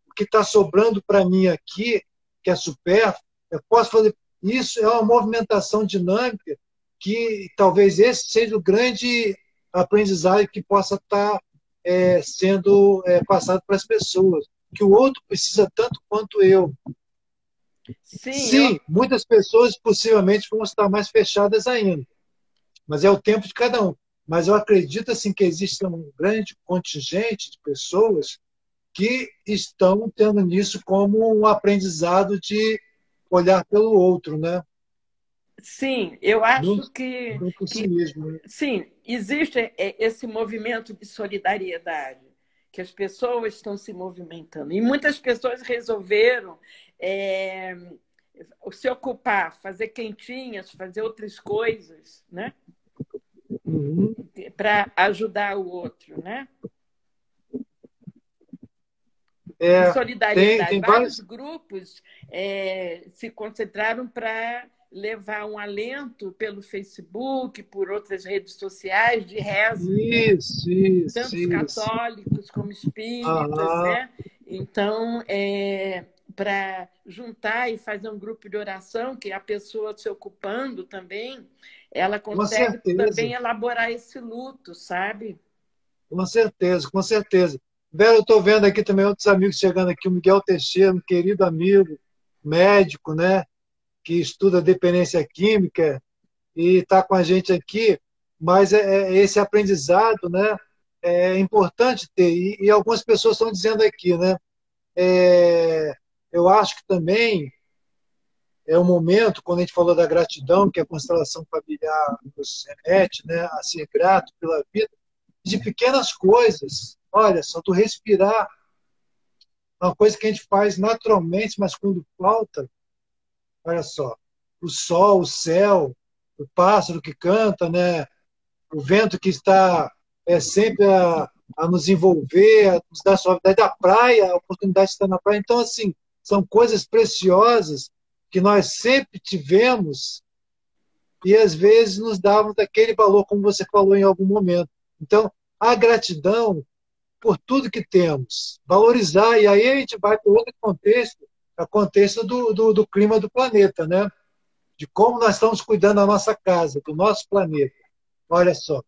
o que está sobrando para mim aqui, que é supérfluo, eu posso fazer. Isso é uma movimentação dinâmica que talvez esse seja o grande aprendizado que possa estar tá, é, sendo é, passado para as pessoas, que o outro precisa tanto quanto eu. Sim, Sim eu... muitas pessoas possivelmente vão estar mais fechadas ainda, mas é o tempo de cada um. Mas eu acredito assim que existe um grande contingente de pessoas que estão tendo nisso como um aprendizado de olhar pelo outro, né? Sim, eu acho que, que né? sim, existe esse movimento de solidariedade, que as pessoas estão se movimentando. E muitas pessoas resolveram é, se ocupar, fazer quentinhas, fazer outras coisas, né? Uhum. Para ajudar o outro, né? É, solidariedade. Tem, tem vários... vários grupos é, se concentraram para levar um alento pelo Facebook, por outras redes sociais de reza. Isso, isso. Tanto isso. católicos como espíritas, né? Então, é, para juntar e fazer um grupo de oração, que a pessoa se ocupando também, ela consegue também elaborar esse luto, sabe? Com certeza, com certeza. Vera, eu estou vendo aqui também outros amigos chegando aqui, o Miguel Teixeira, um querido amigo, médico, né? Que estuda dependência química e está com a gente aqui. Mas é, é, esse aprendizado, né? É importante ter. E, e algumas pessoas estão dizendo aqui, né? É, eu acho que também é o momento, quando a gente falou da gratidão, que a constelação familiar nos remete né, a ser grato pela vida, de pequenas coisas. Olha, só tu respirar, uma coisa que a gente faz naturalmente, mas quando falta, olha só, o sol, o céu, o pássaro que canta, né, o vento que está é sempre a, a nos envolver, a nos dar suavidade da praia, a oportunidade de estar na praia. Então, assim, são coisas preciosas que nós sempre tivemos e às vezes nos davam daquele valor, como você falou em algum momento. Então, a gratidão por tudo que temos, valorizar, e aí a gente vai para outro contexto, o contexto do, do, do clima do planeta, né? De como nós estamos cuidando da nossa casa, do nosso planeta. Olha só.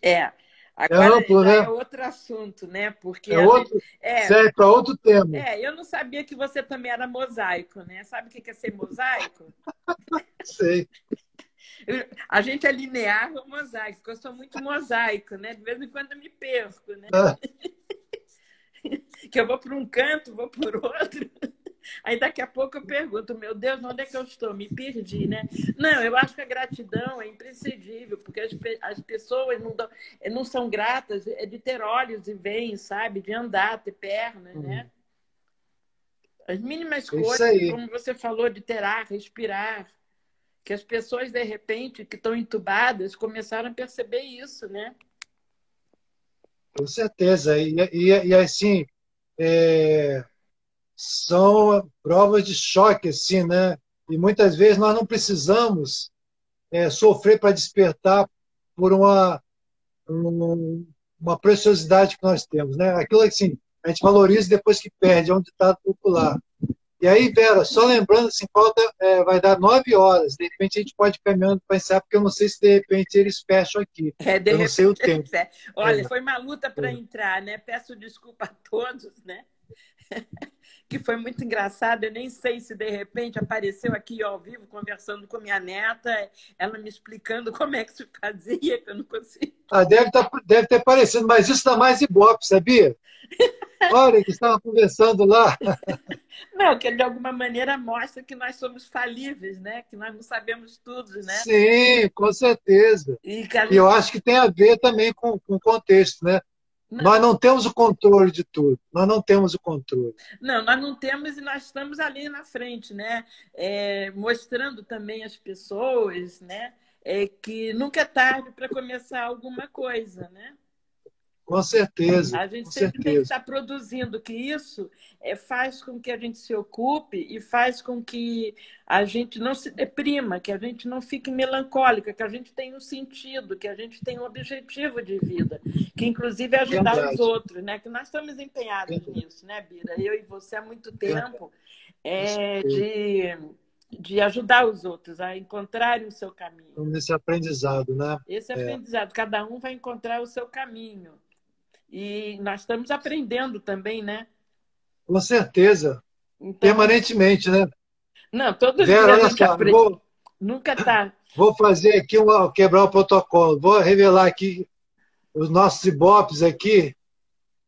É, Agora é, amplo, né? é outro assunto, né? Porque é outro, é, serve para outro tema. É, eu não sabia que você também era mosaico, né? Sabe o que é ser mosaico? Sei. A gente é linear ou mosaico, porque eu sou muito mosaico, né? De vez em quando eu me perco, né? Ah. Que eu vou para um canto, vou por outro. Aí daqui a pouco eu pergunto, meu Deus, onde é que eu estou? Me perdi, né? Não, eu acho que a gratidão é imprescindível, porque as, as pessoas não, dão, não são gratas é de ter olhos e veem, sabe? De andar, ter pernas, uhum. né? As mínimas coisas, como você falou, de ter ar, respirar. Que as pessoas, de repente, que estão entubadas, começaram a perceber isso, né? Com certeza. E, e, e assim, é são provas de choque, assim, né? E muitas vezes nós não precisamos é, sofrer para despertar por uma, um, uma preciosidade que nós temos, né? Aquilo assim, a gente valoriza depois que perde, é um ditado popular. E aí, Vera, só lembrando, assim, falta, é, vai dar nove horas. De repente a gente pode ir caminhando para encerrar, porque eu não sei se de repente eles fecham aqui. É, de eu não sei o tempo. Olha, é. foi uma luta para é. entrar, né? Peço desculpa a todos, né? que foi muito engraçado. Eu nem sei se de repente apareceu aqui ao vivo conversando com minha neta, ela me explicando como é que se fazia, que eu não consigo. Ah, deve, tá, deve ter aparecido, mas isso dá mais ibope, sabia? Olha, que estava conversando lá. Não, que de alguma maneira mostra que nós somos falíveis, né? Que nós não sabemos tudo, né? Sim, com certeza. E, gente... e eu acho que tem a ver também com, com o contexto, né? Não. Nós não temos o controle de tudo. Nós não temos o controle. Não, nós não temos e nós estamos ali na frente, né? É, mostrando também às pessoas, né? É, que nunca é tarde para começar alguma coisa, né? Com certeza. A gente sempre certeza. tem que estar produzindo, que isso é, faz com que a gente se ocupe e faz com que a gente não se deprima, que a gente não fique melancólica, que a gente tenha um sentido, que a gente tenha um objetivo de vida, que inclusive é ajudar Verdade. os outros, né? Que nós estamos empenhados Verdade. nisso, né, Bira? Eu e você há muito tempo é, de de ajudar os outros a encontrarem o seu caminho. Esse aprendizado, né? Esse é. aprendizado. Cada um vai encontrar o seu caminho. E nós estamos aprendendo também, né? Com certeza. Então, Permanentemente, né? Não, todos Vera, olha só, vou, Nunca tá. Vou fazer aqui um, quebrar o protocolo. Vou revelar aqui os nossos ibopes aqui.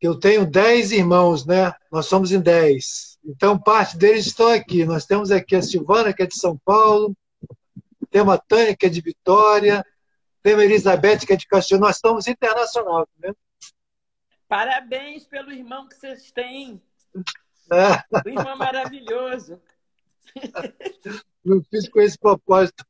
Eu tenho dez irmãos, né? Nós somos em dez. Então, parte deles estão aqui. Nós temos aqui a Silvana, que é de São Paulo. Temos a Tânia, que é de Vitória. Temos a Elizabeth, que é de Castilho. Nós estamos internacional, né? Parabéns pelo irmão que vocês têm. É. O irmão maravilhoso. Não fiz com esse propósito.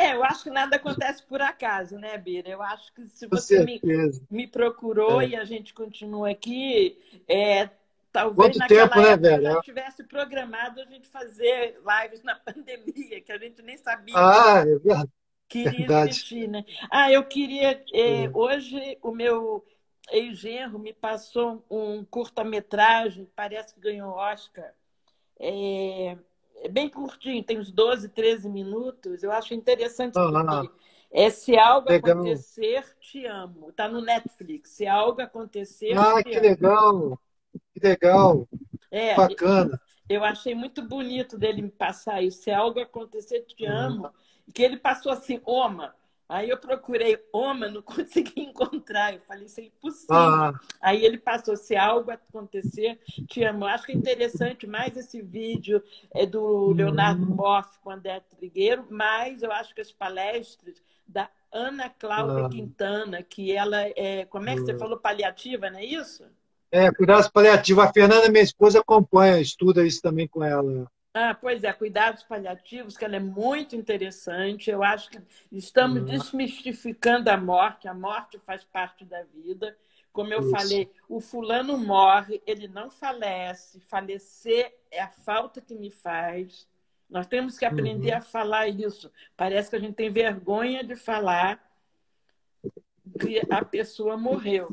É, eu acho que nada acontece por acaso, né, Bira? Eu acho que se você me, me procurou é. e a gente continua aqui, é, talvez Quanto naquela tempo, né, época né, velho? já tivesse programado a gente fazer lives na pandemia, que a gente nem sabia. Ah, é verdade. Queria verdade. Existir, né? Ah, eu queria. Eh, é, hoje o meu ex-genro me passou um curta-metragem, parece que ganhou Oscar. É, é, bem curtinho, tem uns 12, 13 minutos. Eu acho interessante. Ah, é Se Algo legal. Acontecer, Te Amo. Está no Netflix. Se Algo Acontecer, Ah, que amo. legal! Que legal! É, Bacana. Eu achei muito bonito dele me passar isso. Se algo acontecer, te uhum. amo. Que ele passou assim, Oma, Aí eu procurei Oma, não consegui encontrar. Eu falei, isso é impossível. Ah. Aí ele passou, se algo acontecer, te amo. Acho que é interessante mais esse vídeo é do Leonardo hum. Boff com André Trigueiro, mas eu acho que as palestras da Ana Cláudia ah. Quintana, que ela é, como é que você hum. falou, paliativa, não é isso? É, cuidados paliativos. A Fernanda, minha esposa, acompanha, estuda isso também com ela. Ah, pois é, cuidados paliativos, que ela é muito interessante. Eu acho que estamos uhum. desmistificando a morte. A morte faz parte da vida. Como eu Isso. falei, o fulano morre, ele não falece. Falecer é a falta que me faz. Nós temos que aprender uhum. a falar isso. Parece que a gente tem vergonha de falar que a pessoa morreu.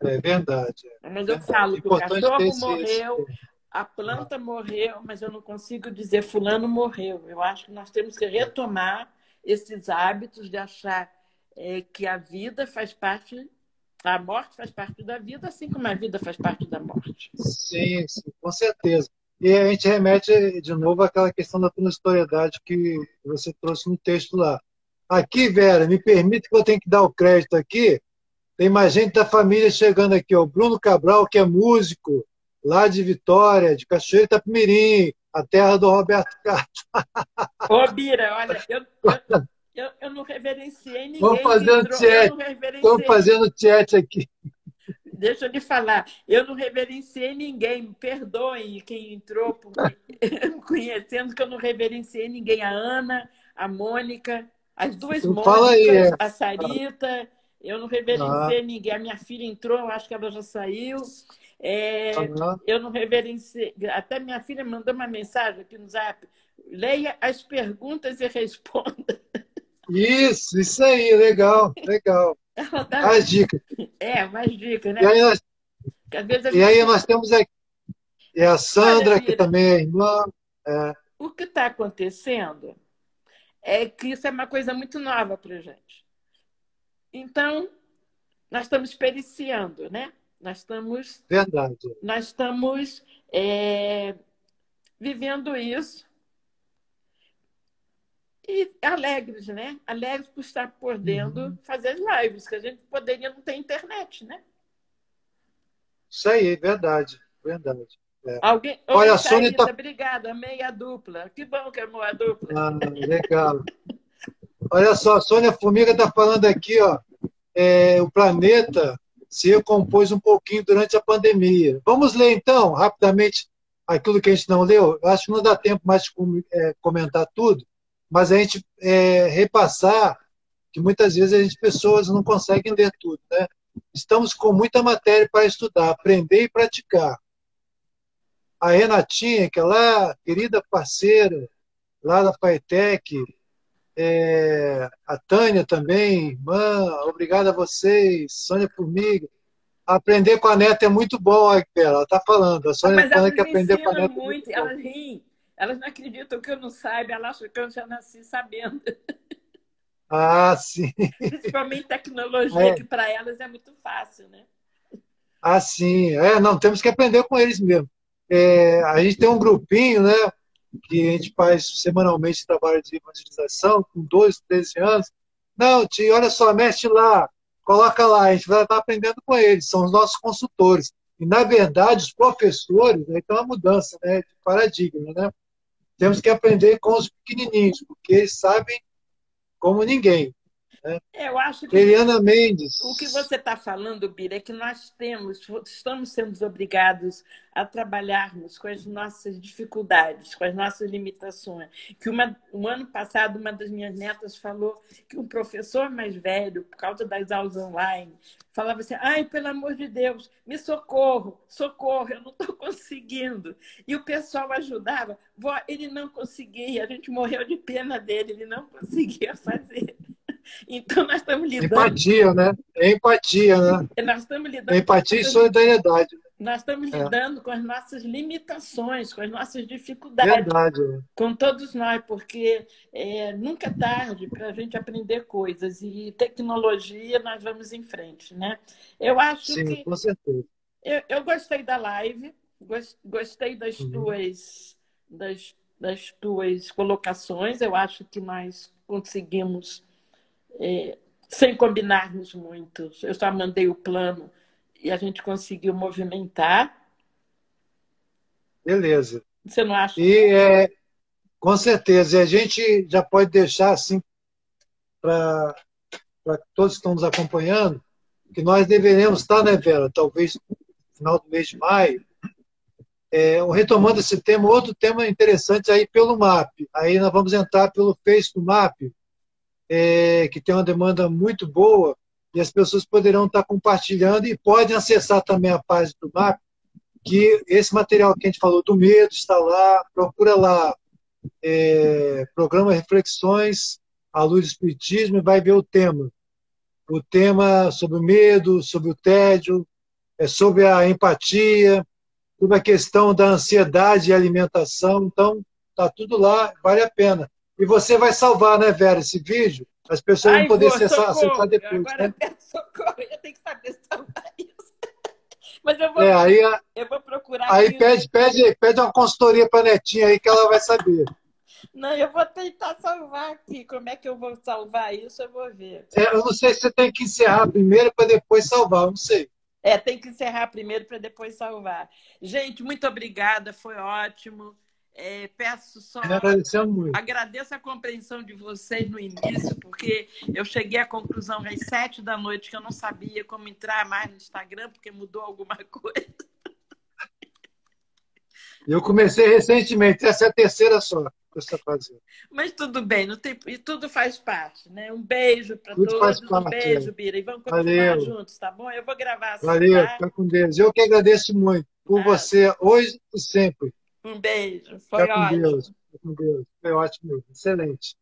É verdade. Mas eu falo é que o cachorro morreu, a planta morreu, mas eu não consigo dizer fulano morreu. Eu acho que nós temos que retomar esses hábitos de achar é, que a vida faz parte, a morte faz parte da vida, assim como a vida faz parte da morte. Sim, sim com certeza. E a gente remete de novo àquela questão da transitoriedade que você trouxe no texto lá. Aqui, Vera, me permite que eu tenha que dar o crédito aqui. Tem mais gente da família chegando aqui, o Bruno Cabral, que é músico, lá de Vitória, de Cachoeira Itapemirim, a terra do Roberto Carlos. Ô, Bira, olha, eu, eu, eu, eu não reverenciei ninguém. Estou fazendo chat. Estou fazendo chat aqui. Deixa eu lhe falar, eu não reverenciei ninguém, me perdoem quem entrou por conhecendo que eu não reverenciei ninguém. A Ana, a Mônica, as duas Mônicas, aí, é. a Sarita, eu não reverenciei ah. ninguém. A minha filha entrou, acho que ela já saiu. É, uhum. Eu não reverenciei. Até minha filha mandou uma mensagem aqui no zap. Leia as perguntas e responda. Isso, isso aí, legal, legal. Dá... Mais dicas. É, mais dicas, né? E aí nós, e aí nós temos aqui e a Sandra, Olha, que também é irmã. É. O que está acontecendo é que isso é uma coisa muito nova para gente. Então, nós estamos periciando, né? Nós estamos. Verdade. Nós estamos é, vivendo isso. E alegres, né? Alegres por estar podendo uhum. fazer as lives, que a gente poderia não ter internet, né? Isso aí, verdade, verdade. É. Alguém... Olha, a Sônia tá... Obrigada, amei a dupla. Que bom que amou a dupla. Ah, legal. Olha só, a Sônia Formiga está falando aqui, ó, é, o planeta se recompôs um pouquinho durante a pandemia. Vamos ler, então, rapidamente, aquilo que a gente não leu. Acho que não dá tempo mais de é, comentar tudo, mas a gente é, repassar que muitas vezes a gente, pessoas não conseguem ler tudo. Né? Estamos com muita matéria para estudar, aprender e praticar. A Renatinha, que é lá, querida parceira, lá da Paetec, é, a Tânia também, irmã, obrigado a vocês, Sônia Formiga. Aprender com a neta é muito bom, ela está falando. A Sônia falando que aprender com a neta muito, é muito elas riem, elas não acreditam que eu não saiba, elas acham que eu já nasci sabendo. Ah, sim. Principalmente tecnologia, é. que para elas é muito fácil, né? Ah, sim. É, não, temos que aprender com eles mesmo. É, a gente tem um grupinho, né? Que a gente faz semanalmente trabalho de evangelização, com 12, 13 anos. Não, tio, olha só, mexe lá, coloca lá, a gente vai estar aprendendo com eles, são os nossos consultores. E, na verdade, os professores, né, então, é uma mudança né, de paradigma. Né? Temos que aprender com os pequenininhos, porque eles sabem como ninguém. É, eu acho que Eliana Mendes. O que você está falando, Bira, é que nós temos, estamos sendo obrigados a trabalharmos com as nossas dificuldades, com as nossas limitações. Que uma, um ano passado, uma das minhas netas falou que um professor mais velho, por causa das aulas online, falava assim: ai, pelo amor de Deus, me socorro, socorro, eu não estou conseguindo. E o pessoal ajudava. Vó, ele não conseguia, a gente morreu de pena dele, ele não conseguia fazer. Então, nós estamos lidando. Empatia, né? é empatia, né? Nós estamos lidando empatia e solidariedade. Nós estamos é. lidando é. com as nossas limitações, com as nossas dificuldades. Verdade. Com todos nós, porque é, nunca é tarde para a gente aprender coisas. E tecnologia, nós vamos em frente, né? Eu acho Sim, que... com certeza. Eu, eu gostei da live, gostei das uhum. tuas... Das, das tuas colocações. Eu acho que nós conseguimos, é, sem combinarmos muito. Eu só mandei o plano e a gente conseguiu movimentar. Beleza. Você não acha? E é, com certeza. E a gente já pode deixar assim para todos que estão nos acompanhando que nós deveremos estar, né, Vera? Talvez no final do mês de maio, é, retomando esse tema, outro tema interessante aí pelo MAP. Aí nós vamos entrar pelo Face do MAP, é, que tem uma demanda muito boa, e as pessoas poderão estar compartilhando e podem acessar também a página do MAP, que esse material que a gente falou do medo está lá, procura lá, é, programa Reflexões à Luz do Espiritismo e vai ver o tema. O tema sobre o medo, sobre o tédio, é sobre a empatia, sobre a questão da ansiedade e alimentação. Então, tá tudo lá, vale a pena. E você vai salvar, né, Vera, esse vídeo? As pessoas Ai, vão poder vou, acessar, acessar depois. Agora né? socorro, eu tenho que saber salvar isso. Mas eu vou, é, aí, eu vou procurar. Aí pede, pede, pede uma consultoria para a Netinha aí que ela vai saber. Não, eu vou tentar salvar aqui. Como é que eu vou salvar isso? Eu vou ver. É, eu não sei se você tem que encerrar primeiro para depois salvar, não sei. É, tem que encerrar primeiro para depois salvar. Gente, muito obrigada, foi ótimo. É, peço só. muito. Agradeço a compreensão de vocês no início, porque eu cheguei à conclusão às sete da noite que eu não sabia como entrar mais no Instagram, porque mudou alguma coisa. Eu comecei recentemente, essa é a terceira só que você está fazendo. Mas tudo bem, não tem, e tudo faz parte, né? Um beijo para todos, parte, um beijo, é. Bira, e vamos continuar Valeu. juntos, tá bom? Eu vou gravar assim, Valeu, tá? fica com Deus. Eu que agradeço muito por ah. você hoje e sempre. Um beijo, foi fica ótimo. Com Deus, fica com Deus, foi ótimo, excelente.